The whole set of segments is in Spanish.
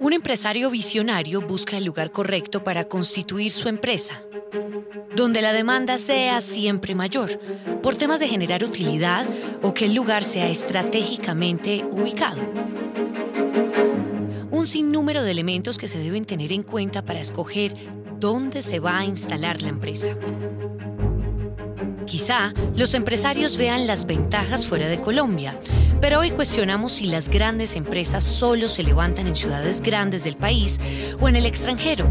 Un empresario visionario busca el lugar correcto para constituir su empresa, donde la demanda sea siempre mayor, por temas de generar utilidad o que el lugar sea estratégicamente ubicado. Un sinnúmero de elementos que se deben tener en cuenta para escoger dónde se va a instalar la empresa. Quizá los empresarios vean las ventajas fuera de Colombia, pero hoy cuestionamos si las grandes empresas solo se levantan en ciudades grandes del país o en el extranjero.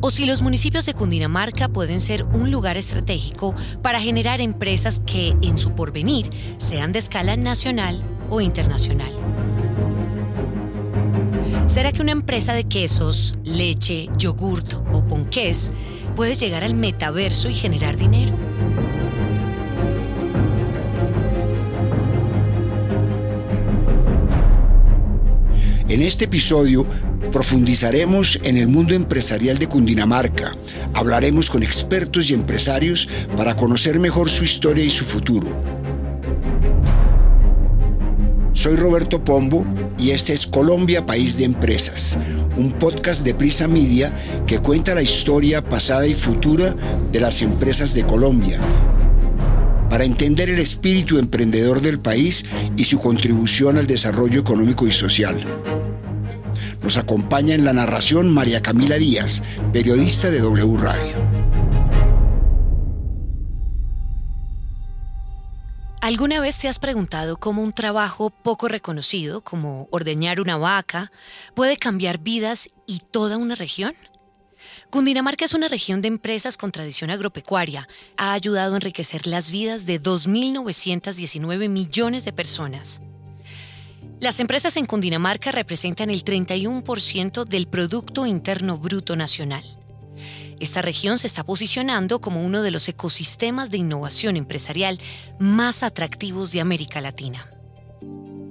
O si los municipios de Cundinamarca pueden ser un lugar estratégico para generar empresas que en su porvenir sean de escala nacional o internacional. ¿Será que una empresa de quesos, leche, yogurt o ponqués puede llegar al metaverso y generar dinero? En este episodio profundizaremos en el mundo empresarial de Cundinamarca. Hablaremos con expertos y empresarios para conocer mejor su historia y su futuro. Soy Roberto Pombo y este es Colombia País de Empresas, un podcast de Prisa Media que cuenta la historia pasada y futura de las empresas de Colombia, para entender el espíritu emprendedor del país y su contribución al desarrollo económico y social. Nos acompaña en la narración María Camila Díaz, periodista de W Radio. ¿Alguna vez te has preguntado cómo un trabajo poco reconocido, como ordeñar una vaca, puede cambiar vidas y toda una región? Cundinamarca es una región de empresas con tradición agropecuaria. Ha ayudado a enriquecer las vidas de 2.919 millones de personas. Las empresas en Cundinamarca representan el 31% del Producto Interno Bruto Nacional. Esta región se está posicionando como uno de los ecosistemas de innovación empresarial más atractivos de América Latina.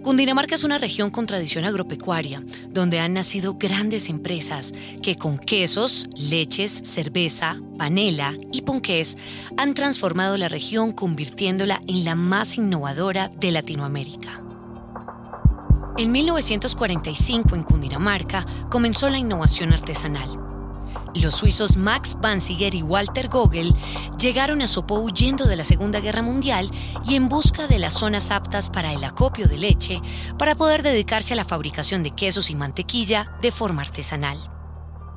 Cundinamarca es una región con tradición agropecuaria, donde han nacido grandes empresas que con quesos, leches, cerveza, panela y ponqués han transformado la región convirtiéndola en la más innovadora de Latinoamérica. En 1945 en Cundinamarca comenzó la innovación artesanal. Los suizos Max Banziger y Walter Gogel llegaron a Sopó huyendo de la Segunda Guerra Mundial y en busca de las zonas aptas para el acopio de leche para poder dedicarse a la fabricación de quesos y mantequilla de forma artesanal.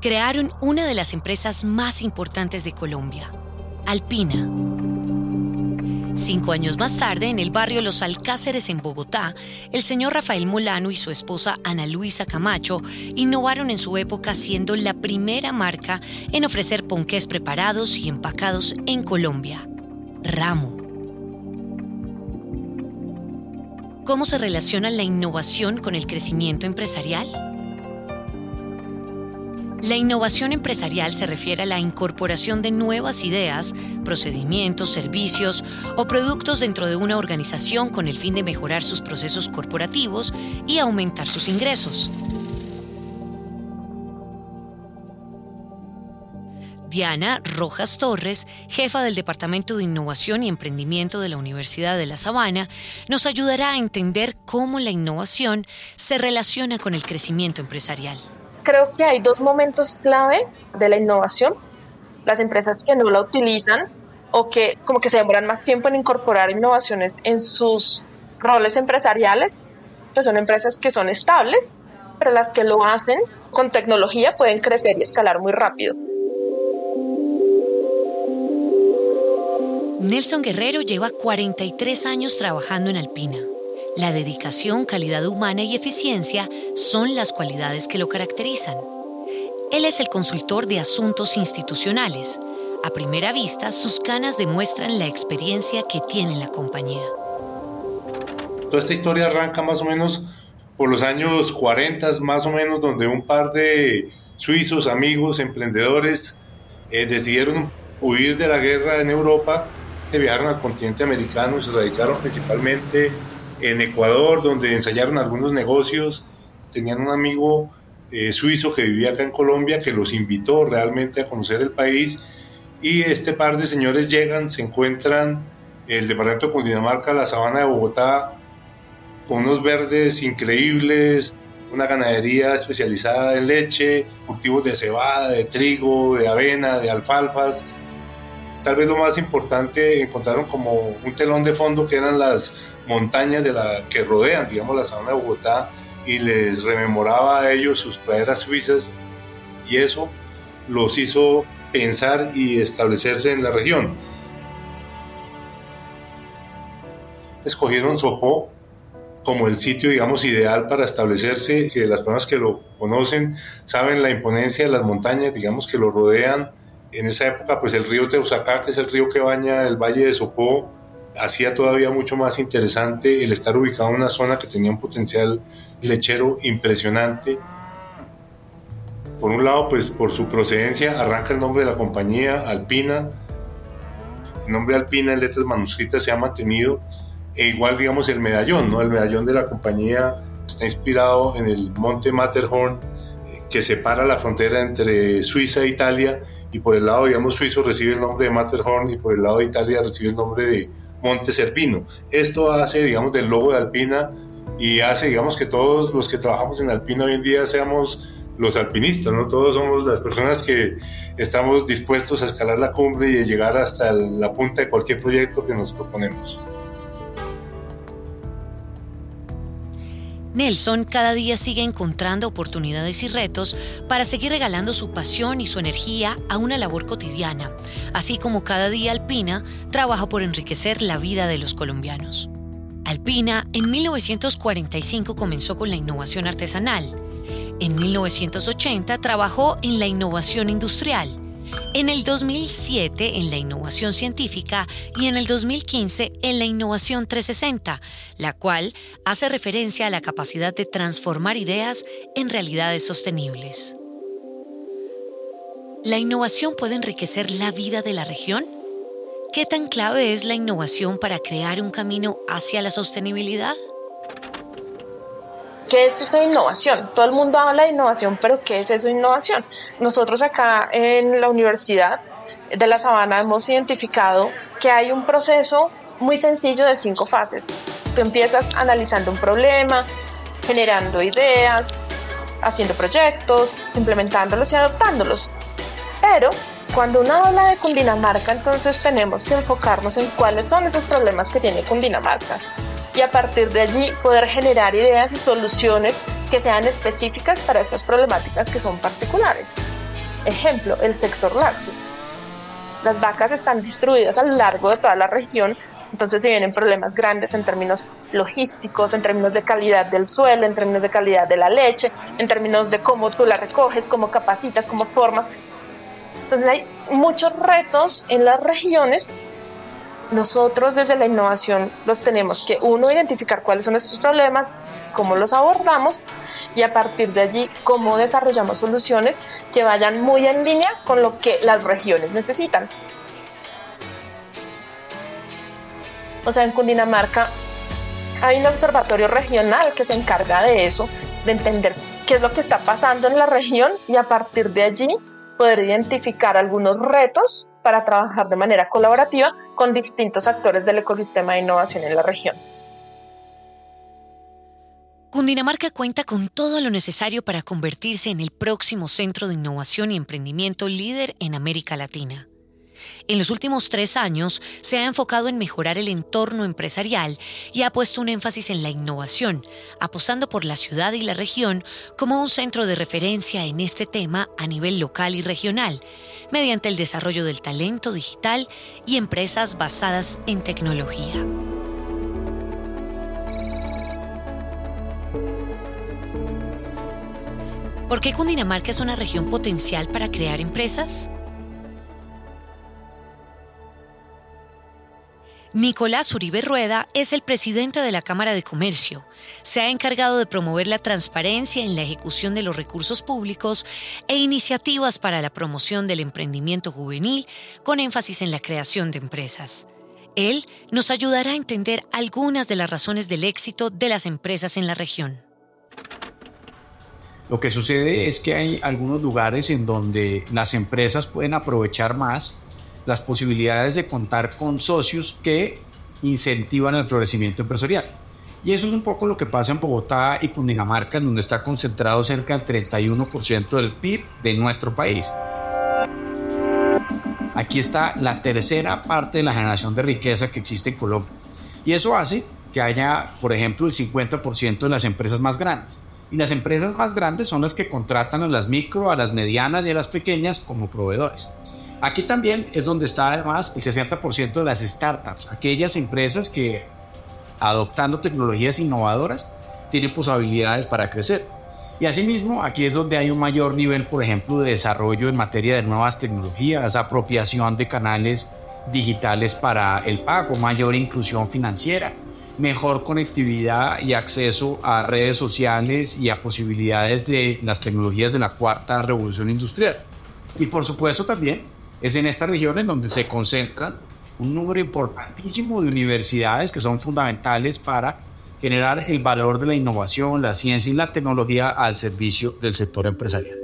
Crearon una de las empresas más importantes de Colombia, Alpina Cinco años más tarde, en el barrio Los Alcáceres en Bogotá, el señor Rafael Molano y su esposa Ana Luisa Camacho innovaron en su época siendo la primera marca en ofrecer ponqués preparados y empacados en Colombia. Ramo. ¿Cómo se relaciona la innovación con el crecimiento empresarial? La innovación empresarial se refiere a la incorporación de nuevas ideas, procedimientos, servicios o productos dentro de una organización con el fin de mejorar sus procesos corporativos y aumentar sus ingresos. Diana Rojas Torres, jefa del Departamento de Innovación y Emprendimiento de la Universidad de La Sabana, nos ayudará a entender cómo la innovación se relaciona con el crecimiento empresarial creo que hay dos momentos clave de la innovación. Las empresas que no la utilizan o que como que se demoran más tiempo en incorporar innovaciones en sus roles empresariales, pues son empresas que son estables, pero las que lo hacen con tecnología pueden crecer y escalar muy rápido. Nelson Guerrero lleva 43 años trabajando en Alpina. La dedicación, calidad humana y eficiencia son las cualidades que lo caracterizan. Él es el consultor de asuntos institucionales. A primera vista, sus canas demuestran la experiencia que tiene la compañía. Toda esta historia arranca más o menos por los años 40, más o menos, donde un par de suizos, amigos, emprendedores, eh, decidieron huir de la guerra en Europa, que viajaron al continente americano y se radicaron principalmente en Ecuador, donde ensayaron algunos negocios. Tenían un amigo eh, suizo que vivía acá en Colombia que los invitó realmente a conocer el país. Y este par de señores llegan, se encuentran el departamento de Cundinamarca, la sabana de Bogotá, con unos verdes increíbles, una ganadería especializada en leche, cultivos de cebada, de trigo, de avena, de alfalfas. Tal vez lo más importante encontraron como un telón de fondo que eran las montañas de la que rodean, digamos, la sabana de Bogotá y les rememoraba a ellos sus praderas suizas y eso los hizo pensar y establecerse en la región. Escogieron Sopó como el sitio, digamos, ideal para establecerse, que las personas que lo conocen saben la imponencia de las montañas, digamos, que lo rodean. En esa época, pues el río Teusacá, que es el río que baña el valle de Sopó, hacía todavía mucho más interesante el estar ubicado en una zona que tenía un potencial lechero impresionante. Por un lado, pues por su procedencia arranca el nombre de la compañía, Alpina. El nombre Alpina en letras manuscritas se ha mantenido e igual digamos el medallón, ¿no? El medallón de la compañía está inspirado en el monte Matterhorn eh, que separa la frontera entre Suiza e Italia y por el lado digamos suizo recibe el nombre de Matterhorn y por el lado de Italia recibe el nombre de Monte Cervino. Esto hace digamos del logo de Alpina y hace digamos que todos los que trabajamos en Alpina hoy en día seamos los alpinistas, ¿no? Todos somos las personas que estamos dispuestos a escalar la cumbre y a llegar hasta la punta de cualquier proyecto que nos proponemos. Nelson cada día sigue encontrando oportunidades y retos para seguir regalando su pasión y su energía a una labor cotidiana, así como cada día Alpina trabaja por enriquecer la vida de los colombianos. Alpina en 1945 comenzó con la innovación artesanal. En 1980 trabajó en la innovación industrial en el 2007 en la innovación científica y en el 2015 en la innovación 360, la cual hace referencia a la capacidad de transformar ideas en realidades sostenibles. ¿La innovación puede enriquecer la vida de la región? ¿Qué tan clave es la innovación para crear un camino hacia la sostenibilidad? ¿Qué es eso de innovación? Todo el mundo habla de innovación, pero ¿qué es eso de innovación? Nosotros acá en la Universidad de la Sabana hemos identificado que hay un proceso muy sencillo de cinco fases. Tú empiezas analizando un problema, generando ideas, haciendo proyectos, implementándolos y adoptándolos. Pero cuando uno habla de Cundinamarca, entonces tenemos que enfocarnos en cuáles son esos problemas que tiene Cundinamarca y a partir de allí poder generar ideas y soluciones que sean específicas para estas problemáticas que son particulares. Ejemplo, el sector lácteo. Las vacas están distribuidas a lo largo de toda la región, entonces se vienen problemas grandes en términos logísticos, en términos de calidad del suelo, en términos de calidad de la leche, en términos de cómo tú la recoges, cómo capacitas, cómo formas. Entonces hay muchos retos en las regiones nosotros desde la innovación los tenemos que, uno, identificar cuáles son estos problemas, cómo los abordamos y a partir de allí cómo desarrollamos soluciones que vayan muy en línea con lo que las regiones necesitan. O sea, en Cundinamarca hay un observatorio regional que se encarga de eso, de entender qué es lo que está pasando en la región y a partir de allí poder identificar algunos retos para trabajar de manera colaborativa con distintos actores del ecosistema de innovación en la región. Cundinamarca cuenta con todo lo necesario para convertirse en el próximo centro de innovación y emprendimiento líder en América Latina. En los últimos tres años se ha enfocado en mejorar el entorno empresarial y ha puesto un énfasis en la innovación, apostando por la ciudad y la región como un centro de referencia en este tema a nivel local y regional, mediante el desarrollo del talento digital y empresas basadas en tecnología. ¿Por qué Cundinamarca es una región potencial para crear empresas? Nicolás Uribe Rueda es el presidente de la Cámara de Comercio. Se ha encargado de promover la transparencia en la ejecución de los recursos públicos e iniciativas para la promoción del emprendimiento juvenil con énfasis en la creación de empresas. Él nos ayudará a entender algunas de las razones del éxito de las empresas en la región. Lo que sucede es que hay algunos lugares en donde las empresas pueden aprovechar más las posibilidades de contar con socios que incentivan el florecimiento empresarial. Y eso es un poco lo que pasa en Bogotá y Cundinamarca, donde está concentrado cerca del 31% del PIB de nuestro país. Aquí está la tercera parte de la generación de riqueza que existe en Colombia. Y eso hace que haya, por ejemplo, el 50% de las empresas más grandes. Y las empresas más grandes son las que contratan a las micro, a las medianas y a las pequeñas como proveedores. Aquí también es donde está además el 60% de las startups, aquellas empresas que adoptando tecnologías innovadoras, tiene posibilidades para crecer. Y asimismo, aquí es donde hay un mayor nivel, por ejemplo, de desarrollo en materia de nuevas tecnologías, apropiación de canales digitales para el pago, mayor inclusión financiera, mejor conectividad y acceso a redes sociales y a posibilidades de las tecnologías de la cuarta revolución industrial. Y por supuesto también es en estas regiones donde se concentran un número importantísimo de universidades que son fundamentales para generar el valor de la innovación, la ciencia y la tecnología al servicio del sector empresarial.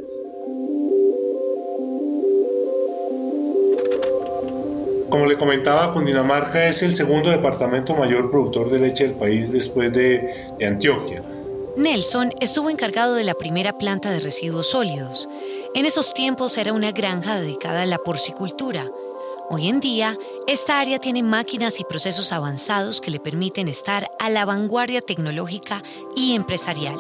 Como le comentaba, Cundinamarca es el segundo departamento mayor productor de leche del país después de, de Antioquia. Nelson estuvo encargado de la primera planta de residuos sólidos. En esos tiempos era una granja dedicada a la porcicultura Hoy en día, esta área tiene máquinas y procesos avanzados que le permiten estar a la vanguardia tecnológica y empresarial.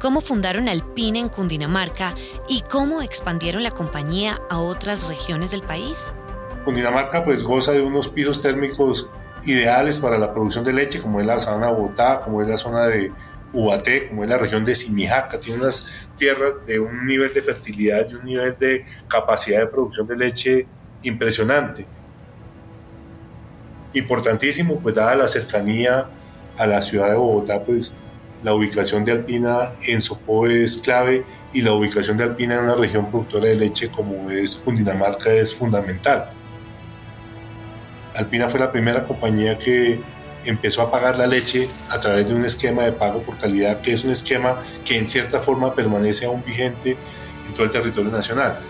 ¿Cómo fundaron Alpine en Cundinamarca y cómo expandieron la compañía a otras regiones del país? Cundinamarca pues goza de unos pisos térmicos ideales para la producción de leche, como es la zona de Bogotá, como es la zona de Ubaté, como es la región de Simijaca, tiene unas tierras de un nivel de fertilidad y un nivel de capacidad de producción de leche impresionante. Importantísimo, pues dada la cercanía a la ciudad de Bogotá, pues la ubicación de Alpina en Sopó es clave y la ubicación de Alpina en una región productora de leche como es Cundinamarca es fundamental. Alpina fue la primera compañía que empezó a pagar la leche a través de un esquema de pago por calidad, que es un esquema que en cierta forma permanece aún vigente en todo el territorio nacional.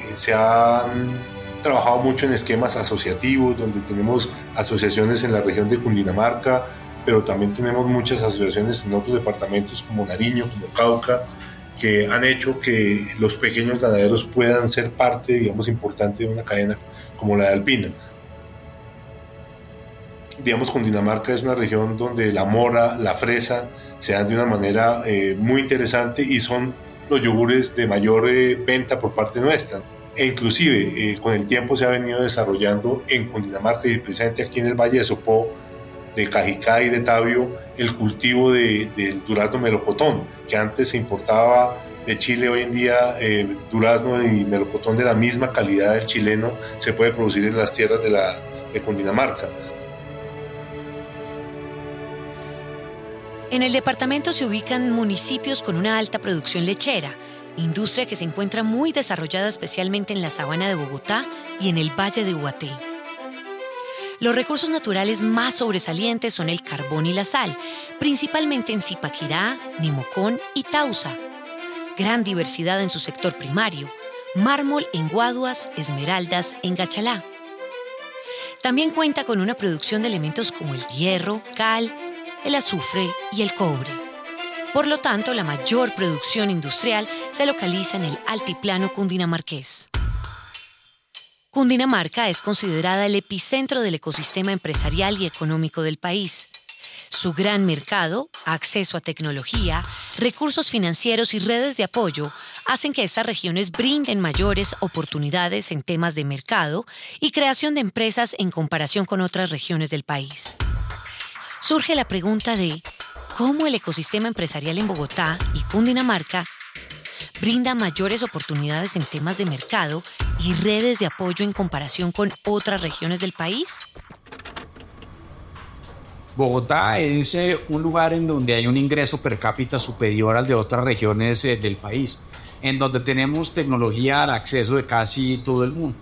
Eh, se han trabajado mucho en esquemas asociativos, donde tenemos asociaciones en la región de Cundinamarca, pero también tenemos muchas asociaciones en otros departamentos como Nariño, como Cauca, que han hecho que los pequeños ganaderos puedan ser parte, digamos, importante de una cadena como la de Alpina digamos, Cundinamarca es una región donde la mora, la fresa se dan de una manera eh, muy interesante y son los yogures de mayor eh, venta por parte nuestra. E inclusive eh, con el tiempo se ha venido desarrollando en Cundinamarca y presente aquí en el Valle de Sopó, de Cajicá y de Tabio, el cultivo del durazno melocotón, que antes se importaba de Chile, hoy en día durazno y melocotón de la misma calidad del chileno se puede producir en las tierras de, la, de Cundinamarca. En el departamento se ubican municipios con una alta producción lechera, industria que se encuentra muy desarrollada especialmente en la sabana de Bogotá y en el Valle de Huaté. Los recursos naturales más sobresalientes son el carbón y la sal, principalmente en Zipaquirá, Nimocón y Tausa. Gran diversidad en su sector primario, mármol en Guaduas, esmeraldas en Gachalá. También cuenta con una producción de elementos como el hierro, cal, el azufre y el cobre. Por lo tanto, la mayor producción industrial se localiza en el altiplano cundinamarqués. Cundinamarca es considerada el epicentro del ecosistema empresarial y económico del país. Su gran mercado, acceso a tecnología, recursos financieros y redes de apoyo hacen que estas regiones brinden mayores oportunidades en temas de mercado y creación de empresas en comparación con otras regiones del país surge la pregunta de cómo el ecosistema empresarial en Bogotá y Cundinamarca brinda mayores oportunidades en temas de mercado y redes de apoyo en comparación con otras regiones del país. Bogotá es eh, un lugar en donde hay un ingreso per cápita superior al de otras regiones eh, del país, en donde tenemos tecnología al acceso de casi todo el mundo,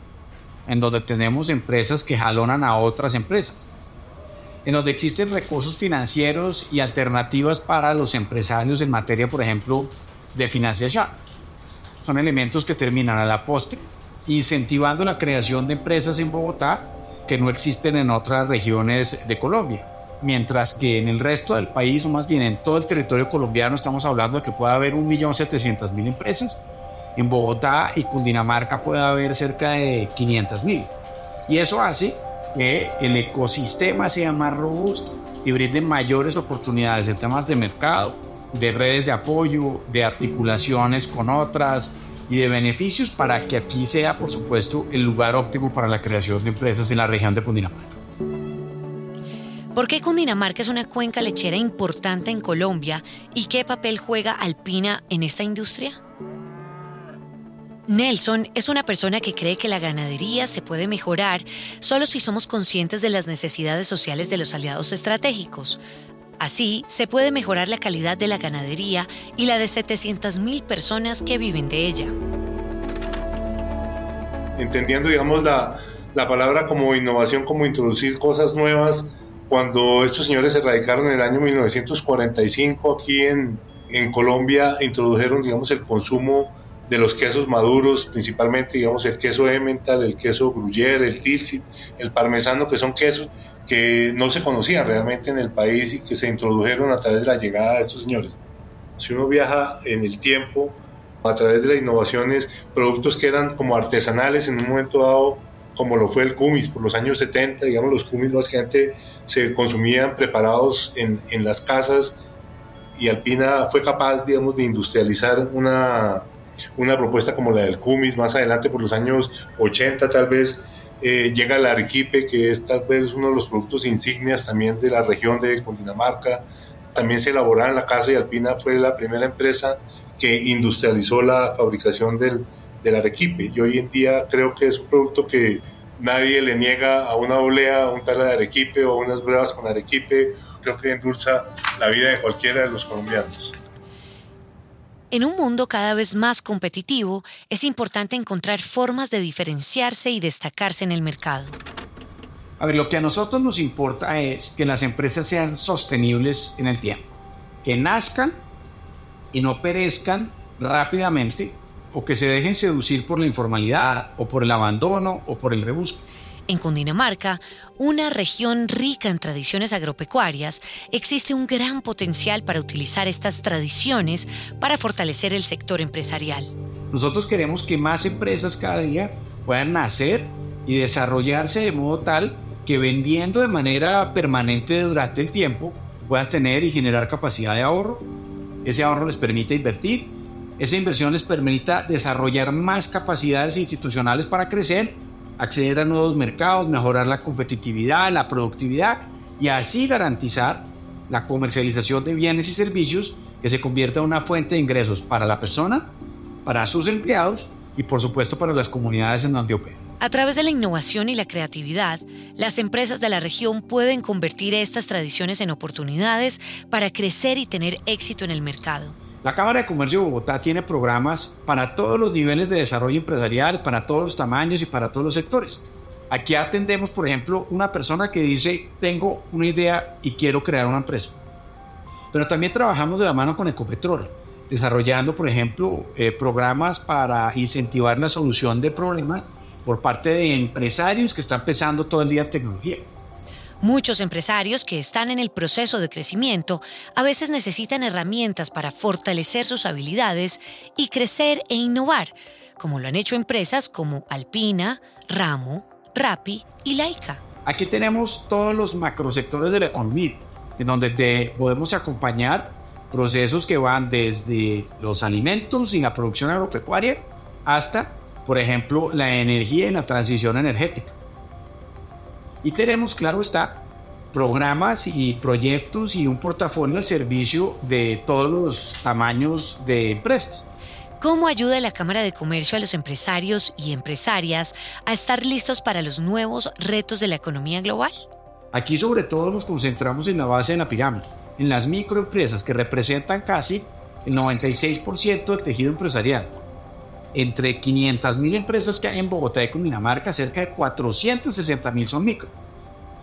en donde tenemos empresas que jalonan a otras empresas en donde existen recursos financieros y alternativas para los empresarios en materia, por ejemplo, de financiación. Son elementos que terminan a la postre incentivando la creación de empresas en Bogotá que no existen en otras regiones de Colombia. Mientras que en el resto del país, o más bien en todo el territorio colombiano, estamos hablando de que puede haber 1.700.000 empresas. En Bogotá y Cundinamarca puede haber cerca de 500.000. Y eso hace que el ecosistema sea más robusto y brinde mayores oportunidades en temas de mercado, de redes de apoyo, de articulaciones con otras y de beneficios para que aquí sea, por supuesto, el lugar óptimo para la creación de empresas en la región de Cundinamarca. ¿Por qué Cundinamarca es una cuenca lechera importante en Colombia y qué papel juega Alpina en esta industria? Nelson es una persona que cree que la ganadería se puede mejorar solo si somos conscientes de las necesidades sociales de los aliados estratégicos. Así, se puede mejorar la calidad de la ganadería y la de 700.000 personas que viven de ella. Entendiendo, digamos, la, la palabra como innovación, como introducir cosas nuevas, cuando estos señores se radicaron en el año 1945 aquí en, en Colombia, introdujeron, digamos, el consumo de los quesos maduros, principalmente digamos el queso Emmental, el queso Gruyère, el Tilsit, el parmesano, que son quesos que no se conocían realmente en el país y que se introdujeron a través de la llegada de estos señores. Si uno viaja en el tiempo, a través de las innovaciones, productos que eran como artesanales en un momento dado, como lo fue el kumis por los años 70, digamos, los kumis básicamente se consumían preparados en, en las casas y Alpina fue capaz, digamos, de industrializar una, una propuesta como la del Cumis, más adelante por los años 80 tal vez, eh, llega el arequipe, que es tal vez uno de los productos insignias también de la región de Cundinamarca. También se elaboraba en la casa y Alpina fue la primera empresa que industrializó la fabricación del, del arequipe. Y hoy en día creo que es un producto que nadie le niega a una olea, un tal de arequipe o unas brevas con arequipe. Creo que endulza la vida de cualquiera de los colombianos. En un mundo cada vez más competitivo, es importante encontrar formas de diferenciarse y destacarse en el mercado. A ver, lo que a nosotros nos importa es que las empresas sean sostenibles en el tiempo, que nazcan y no perezcan rápidamente o que se dejen seducir por la informalidad o por el abandono o por el rebusco. En Cundinamarca, una región rica en tradiciones agropecuarias, existe un gran potencial para utilizar estas tradiciones para fortalecer el sector empresarial. Nosotros queremos que más empresas cada día puedan nacer y desarrollarse de modo tal que vendiendo de manera permanente durante el tiempo puedan tener y generar capacidad de ahorro. Ese ahorro les permite invertir, esa inversión les permita desarrollar más capacidades institucionales para crecer acceder a nuevos mercados, mejorar la competitividad, la productividad y así garantizar la comercialización de bienes y servicios que se convierta en una fuente de ingresos para la persona, para sus empleados y por supuesto para las comunidades en donde opera. A través de la innovación y la creatividad, las empresas de la región pueden convertir estas tradiciones en oportunidades para crecer y tener éxito en el mercado. La Cámara de Comercio de Bogotá tiene programas para todos los niveles de desarrollo empresarial, para todos los tamaños y para todos los sectores. Aquí atendemos, por ejemplo, una persona que dice, tengo una idea y quiero crear una empresa. Pero también trabajamos de la mano con Ecopetrol, desarrollando, por ejemplo, eh, programas para incentivar la solución de problemas por parte de empresarios que están pensando todo el día en tecnología. Muchos empresarios que están en el proceso de crecimiento a veces necesitan herramientas para fortalecer sus habilidades y crecer e innovar, como lo han hecho empresas como Alpina, Ramo, Rappi y Laika. Aquí tenemos todos los macrosectores de la economía, en donde podemos acompañar procesos que van desde los alimentos y la producción agropecuaria hasta, por ejemplo, la energía y la transición energética. Y tenemos, claro está, programas y proyectos y un portafolio al servicio de todos los tamaños de empresas. ¿Cómo ayuda la Cámara de Comercio a los empresarios y empresarias a estar listos para los nuevos retos de la economía global? Aquí sobre todo nos concentramos en la base de la pirámide, en las microempresas que representan casi el 96% del tejido empresarial entre 500.000 empresas que hay en Bogotá y Cundinamarca, cerca de 460.000 son micro.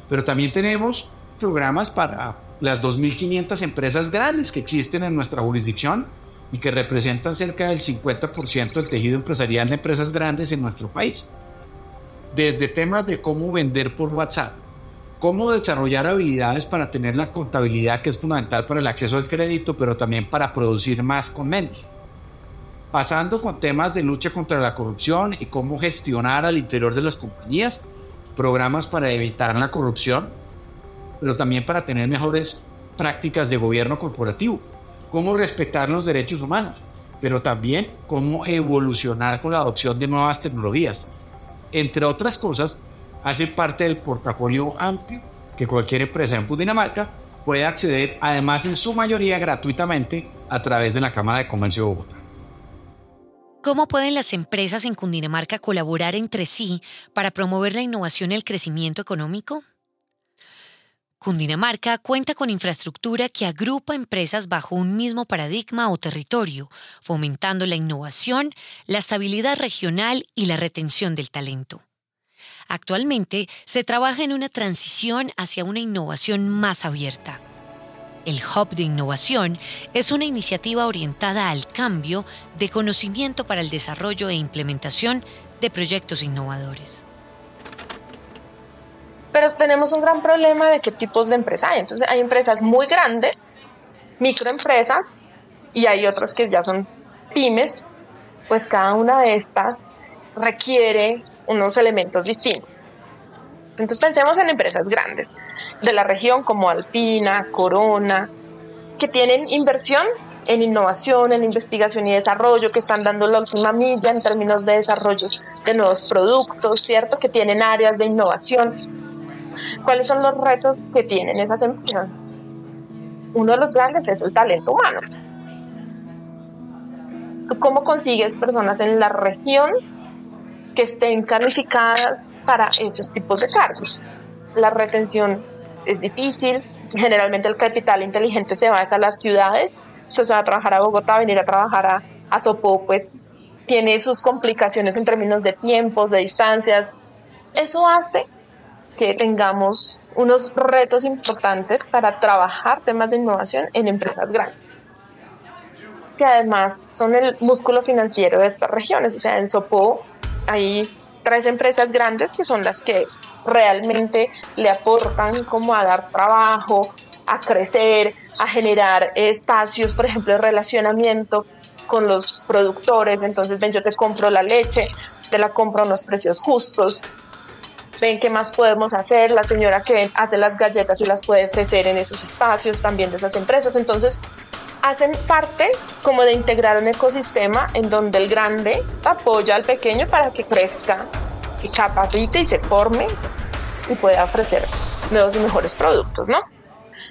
Pero también tenemos programas para las 2.500 empresas grandes que existen en nuestra jurisdicción y que representan cerca del 50% del tejido empresarial de empresas grandes en nuestro país. desde temas de cómo vender por WhatsApp, cómo desarrollar habilidades para tener la contabilidad que es fundamental para el acceso al crédito, pero también para producir más con menos. Pasando con temas de lucha contra la corrupción y cómo gestionar al interior de las compañías programas para evitar la corrupción, pero también para tener mejores prácticas de gobierno corporativo, cómo respetar los derechos humanos, pero también cómo evolucionar con la adopción de nuevas tecnologías. Entre otras cosas, hace parte del portafolio amplio que cualquier empresa en Dinamarca puede acceder, además en su mayoría gratuitamente, a través de la Cámara de Comercio de Bogotá. ¿Cómo pueden las empresas en Cundinamarca colaborar entre sí para promover la innovación y el crecimiento económico? Cundinamarca cuenta con infraestructura que agrupa empresas bajo un mismo paradigma o territorio, fomentando la innovación, la estabilidad regional y la retención del talento. Actualmente se trabaja en una transición hacia una innovación más abierta. El Hub de Innovación es una iniciativa orientada al cambio de conocimiento para el desarrollo e implementación de proyectos innovadores. Pero tenemos un gran problema de qué tipos de empresas hay. Entonces hay empresas muy grandes, microempresas, y hay otras que ya son pymes, pues cada una de estas requiere unos elementos distintos. Entonces pensemos en empresas grandes de la región como Alpina, Corona, que tienen inversión en innovación, en investigación y desarrollo, que están dando la última milla en términos de desarrollo de nuevos productos, ¿cierto? Que tienen áreas de innovación. ¿Cuáles son los retos que tienen esas empresas? Uno de los grandes es el talento humano. ¿Cómo consigues personas en la región que estén calificadas para esos tipos de cargos. La retención es difícil, generalmente el capital inteligente se va a las ciudades, se va a trabajar a Bogotá, venir a trabajar a, a Sopó, pues tiene sus complicaciones en términos de tiempos, de distancias. Eso hace que tengamos unos retos importantes para trabajar temas de innovación en empresas grandes que además son el músculo financiero de estas regiones. O sea, en Sopó hay tres empresas grandes que son las que realmente le aportan como a dar trabajo, a crecer, a generar espacios, por ejemplo, de relacionamiento con los productores. Entonces, ven, yo te compro la leche, te la compro a unos precios justos. Ven, ¿qué más podemos hacer? La señora que hace las galletas y las puede ofrecer en esos espacios también de esas empresas. Entonces, hacen parte como de integrar un ecosistema en donde el grande apoya al pequeño para que crezca, se capacite y se forme y pueda ofrecer nuevos y mejores productos, ¿no?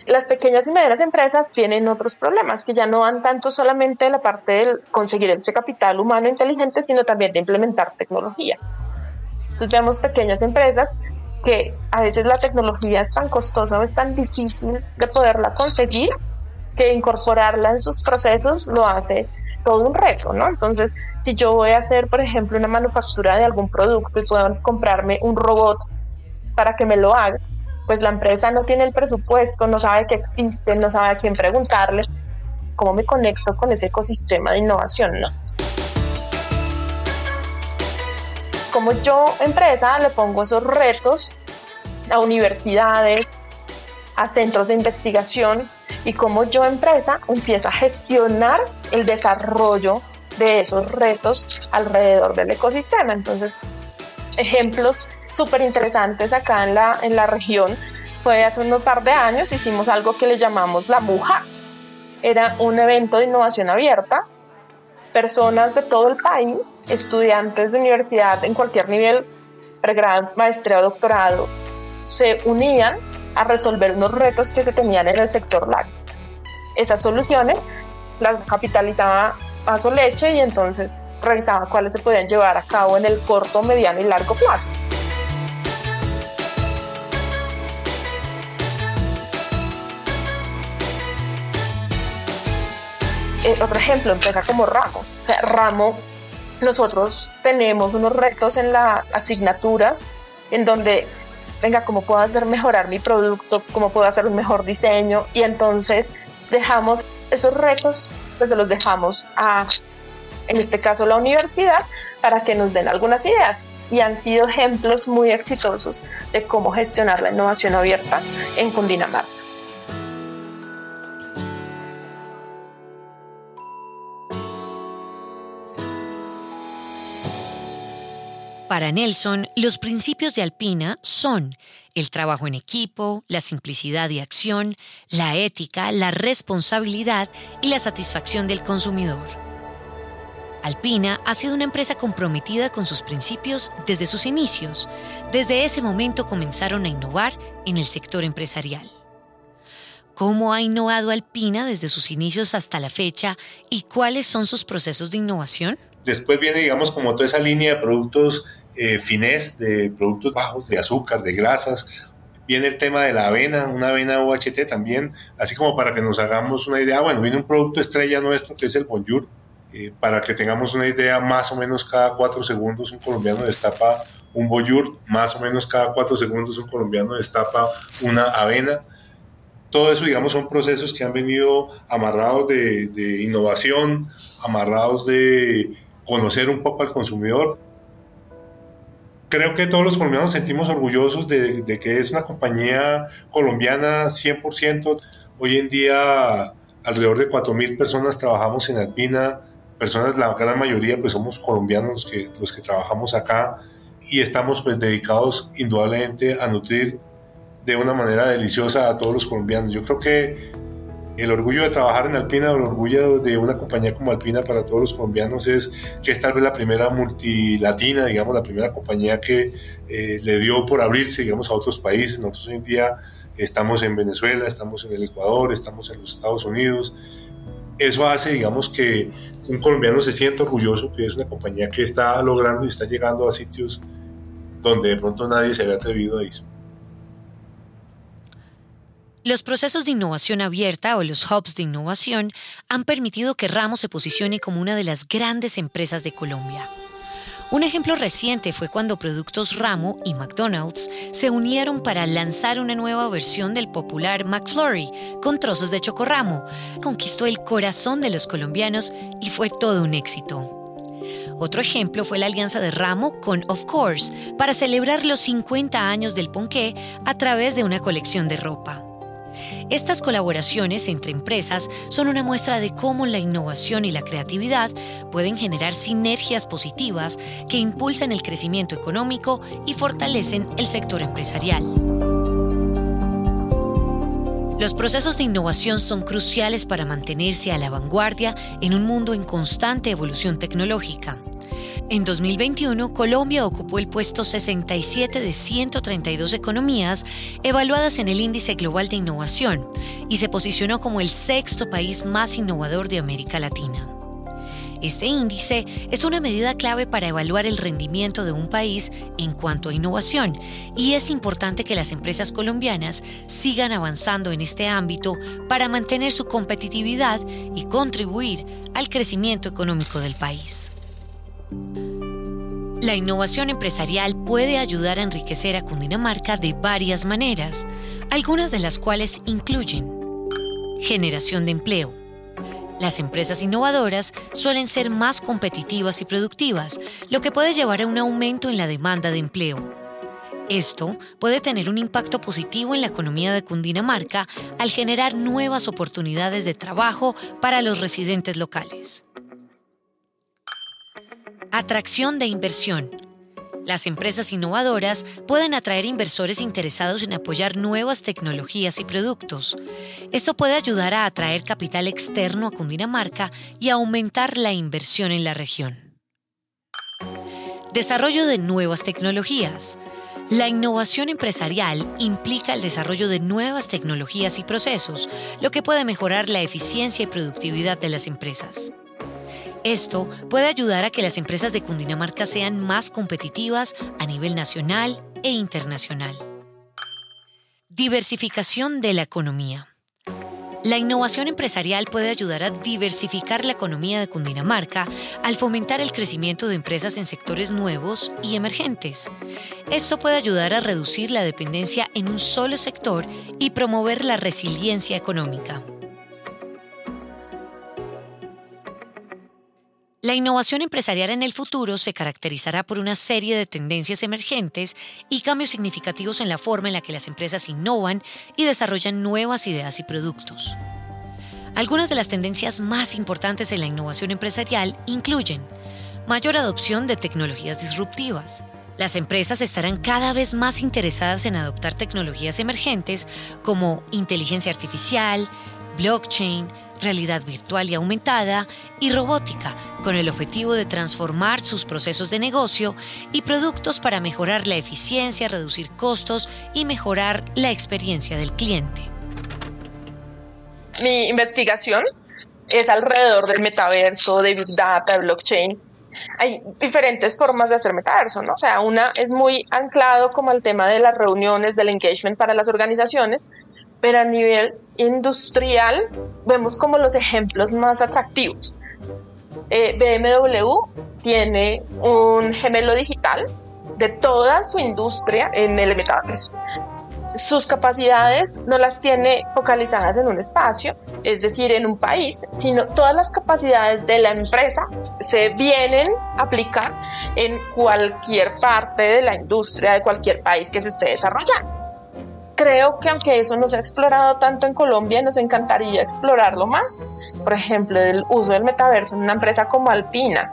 Las pequeñas y medianas empresas tienen otros problemas que ya no van tanto solamente de la parte de conseguir ese capital humano inteligente, sino también de implementar tecnología. Entonces vemos pequeñas empresas que a veces la tecnología es tan costosa o es tan difícil de poderla conseguir que incorporarla en sus procesos lo hace todo un reto, ¿no? Entonces, si yo voy a hacer, por ejemplo, una manufactura de algún producto y puedo comprarme un robot para que me lo haga, pues la empresa no tiene el presupuesto, no sabe que existe, no sabe a quién preguntarle, cómo me conecto con ese ecosistema de innovación, ¿no? Como yo, empresa, le pongo esos retos a universidades, a centros de investigación y cómo yo empresa empiezo a gestionar el desarrollo de esos retos alrededor del ecosistema. Entonces, ejemplos súper interesantes acá en la, en la región fue hace unos par de años hicimos algo que le llamamos la MUJA. Era un evento de innovación abierta. Personas de todo el país, estudiantes de universidad en cualquier nivel, pregrado, maestría o doctorado, se unían a resolver unos retos que tenían en el sector lácteo. Esas soluciones las capitalizaba Paso Leche y entonces revisaba cuáles se podían llevar a cabo en el corto, mediano y largo plazo. Eh, otro ejemplo, empresa como Ramo. O sea, Ramo, nosotros tenemos unos retos en las asignaturas en donde venga, ¿cómo puedo hacer mejorar mi producto? ¿Cómo puedo hacer un mejor diseño? Y entonces dejamos esos retos, pues se los dejamos a, en este caso, la universidad, para que nos den algunas ideas. y han sido ejemplos muy exitosos de cómo gestionar la innovación abierta en Cundinamarca. Para Nelson, los principios de Alpina son el trabajo en equipo, la simplicidad y acción, la ética, la responsabilidad y la satisfacción del consumidor. Alpina ha sido una empresa comprometida con sus principios desde sus inicios. Desde ese momento comenzaron a innovar en el sector empresarial. ¿Cómo ha innovado Alpina desde sus inicios hasta la fecha y cuáles son sus procesos de innovación? Después viene, digamos, como toda esa línea de productos eh, finés, de productos bajos de azúcar, de grasas. Viene el tema de la avena, una avena UHT también, así como para que nos hagamos una idea. Bueno, viene un producto estrella nuestro que es el Bonjour. Eh, para que tengamos una idea, más o menos cada cuatro segundos un colombiano destapa un Bonjour, más o menos cada cuatro segundos un colombiano destapa una avena todo eso, digamos, son procesos que han venido amarrados de, innovación, amarrados de conocer un poco al consumidor. Creo que todos los colombianos nos sentimos orgullosos de, de que es una compañía colombiana 100%. Hoy en día alrededor de 4.000 personas trabajamos en Alpina, personas, la gran mayoría pues somos colombianos que, los que trabajamos acá y estamos pues dedicados indudablemente a nutrir de una manera deliciosa a todos los colombianos. Yo creo que el orgullo de trabajar en Alpina, el orgullo de una compañía como Alpina para todos los colombianos es que es tal vez la primera multilatina, digamos, la primera compañía que eh, le dio por abrirse, digamos, a otros países. Nosotros hoy en día estamos en Venezuela, estamos en el Ecuador, estamos en los Estados Unidos. Eso hace, digamos, que un colombiano se sienta orgulloso que es una compañía que está logrando y está llegando a sitios donde de pronto nadie se había atrevido a ir. Los procesos de innovación abierta o los hubs de innovación han permitido que Ramos se posicione como una de las grandes empresas de Colombia. Un ejemplo reciente fue cuando Productos Ramo y McDonald's se unieron para lanzar una nueva versión del popular McFlurry con trozos de chocorramo. Conquistó el corazón de los colombianos y fue todo un éxito. Otro ejemplo fue la alianza de Ramo con Of Course para celebrar los 50 años del ponqué a través de una colección de ropa. Estas colaboraciones entre empresas son una muestra de cómo la innovación y la creatividad pueden generar sinergias positivas que impulsan el crecimiento económico y fortalecen el sector empresarial. Los procesos de innovación son cruciales para mantenerse a la vanguardia en un mundo en constante evolución tecnológica. En 2021, Colombia ocupó el puesto 67 de 132 economías evaluadas en el Índice Global de Innovación y se posicionó como el sexto país más innovador de América Latina. Este índice es una medida clave para evaluar el rendimiento de un país en cuanto a innovación y es importante que las empresas colombianas sigan avanzando en este ámbito para mantener su competitividad y contribuir al crecimiento económico del país. La innovación empresarial puede ayudar a enriquecer a Cundinamarca de varias maneras, algunas de las cuales incluyen generación de empleo. Las empresas innovadoras suelen ser más competitivas y productivas, lo que puede llevar a un aumento en la demanda de empleo. Esto puede tener un impacto positivo en la economía de Cundinamarca al generar nuevas oportunidades de trabajo para los residentes locales. Atracción de inversión. Las empresas innovadoras pueden atraer inversores interesados en apoyar nuevas tecnologías y productos. Esto puede ayudar a atraer capital externo a Cundinamarca y aumentar la inversión en la región. Desarrollo de nuevas tecnologías. La innovación empresarial implica el desarrollo de nuevas tecnologías y procesos, lo que puede mejorar la eficiencia y productividad de las empresas. Esto puede ayudar a que las empresas de Cundinamarca sean más competitivas a nivel nacional e internacional. Diversificación de la economía. La innovación empresarial puede ayudar a diversificar la economía de Cundinamarca al fomentar el crecimiento de empresas en sectores nuevos y emergentes. Esto puede ayudar a reducir la dependencia en un solo sector y promover la resiliencia económica. La innovación empresarial en el futuro se caracterizará por una serie de tendencias emergentes y cambios significativos en la forma en la que las empresas innovan y desarrollan nuevas ideas y productos. Algunas de las tendencias más importantes en la innovación empresarial incluyen mayor adopción de tecnologías disruptivas. Las empresas estarán cada vez más interesadas en adoptar tecnologías emergentes como inteligencia artificial, blockchain, realidad virtual y aumentada y robótica, con el objetivo de transformar sus procesos de negocio y productos para mejorar la eficiencia, reducir costos y mejorar la experiencia del cliente mi investigación es alrededor del metaverso, de Big Data, de blockchain. Hay diferentes formas de hacer metaverso, ¿no? O sea, una es muy anclado como el tema de las reuniones, del engagement para las organizaciones, pero a nivel industrial vemos como los ejemplos más atractivos. Eh, BMW tiene un gemelo digital de toda su industria en el metaverso sus capacidades no las tiene focalizadas en un espacio, es decir, en un país, sino todas las capacidades de la empresa se vienen a aplicar en cualquier parte de la industria de cualquier país que se esté desarrollando. Creo que aunque eso no se ha explorado tanto en Colombia, nos encantaría explorarlo más. Por ejemplo, el uso del metaverso en una empresa como Alpina,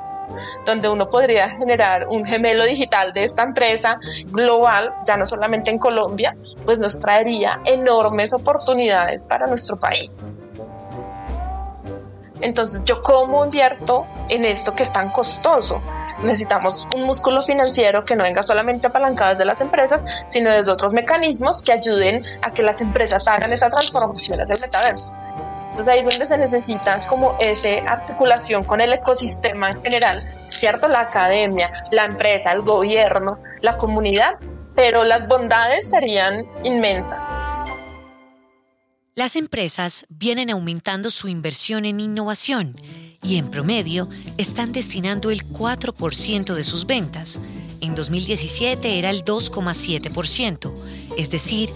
donde uno podría generar un gemelo digital de esta empresa global, ya no solamente en Colombia, pues nos traería enormes oportunidades para nuestro país. Entonces, ¿yo cómo invierto en esto que es tan costoso? Necesitamos un músculo financiero que no venga solamente apalancado desde las empresas, sino desde otros mecanismos que ayuden a que las empresas hagan esa transformación del metaverso. Entonces ahí es donde se necesita como esa articulación con el ecosistema en general, ¿cierto? La academia, la empresa, el gobierno, la comunidad, pero las bondades serían inmensas. Las empresas vienen aumentando su inversión en innovación y en promedio están destinando el 4% de sus ventas. En 2017 era el 2,7%, es decir,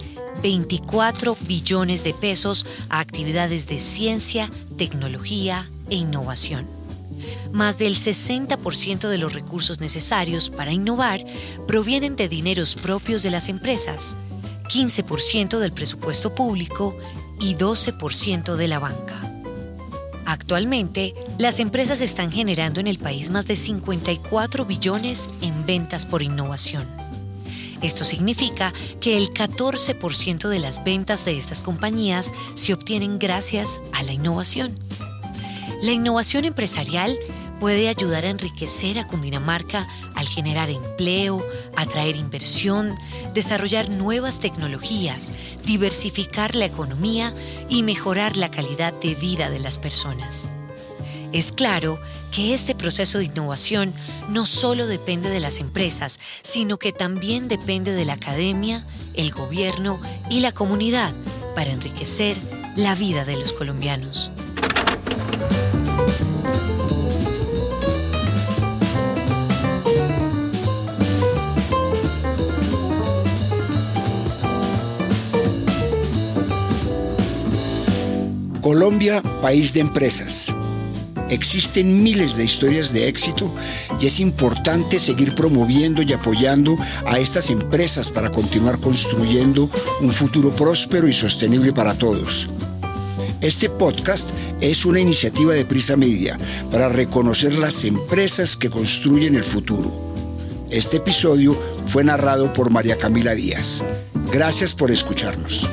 24 billones de pesos a actividades de ciencia, tecnología e innovación. Más del 60% de los recursos necesarios para innovar provienen de dineros propios de las empresas, 15% del presupuesto público y 12% de la banca. Actualmente, las empresas están generando en el país más de 54 billones en ventas por innovación. Esto significa que el 14% de las ventas de estas compañías se obtienen gracias a la innovación. La innovación empresarial puede ayudar a enriquecer a Cundinamarca al generar empleo, atraer inversión, desarrollar nuevas tecnologías, diversificar la economía y mejorar la calidad de vida de las personas. Es claro que este proceso de innovación no solo depende de las empresas, sino que también depende de la academia, el gobierno y la comunidad para enriquecer la vida de los colombianos. Colombia, país de empresas. Existen miles de historias de éxito y es importante seguir promoviendo y apoyando a estas empresas para continuar construyendo un futuro próspero y sostenible para todos. Este podcast es una iniciativa de Prisa Media para reconocer las empresas que construyen el futuro. Este episodio fue narrado por María Camila Díaz. Gracias por escucharnos.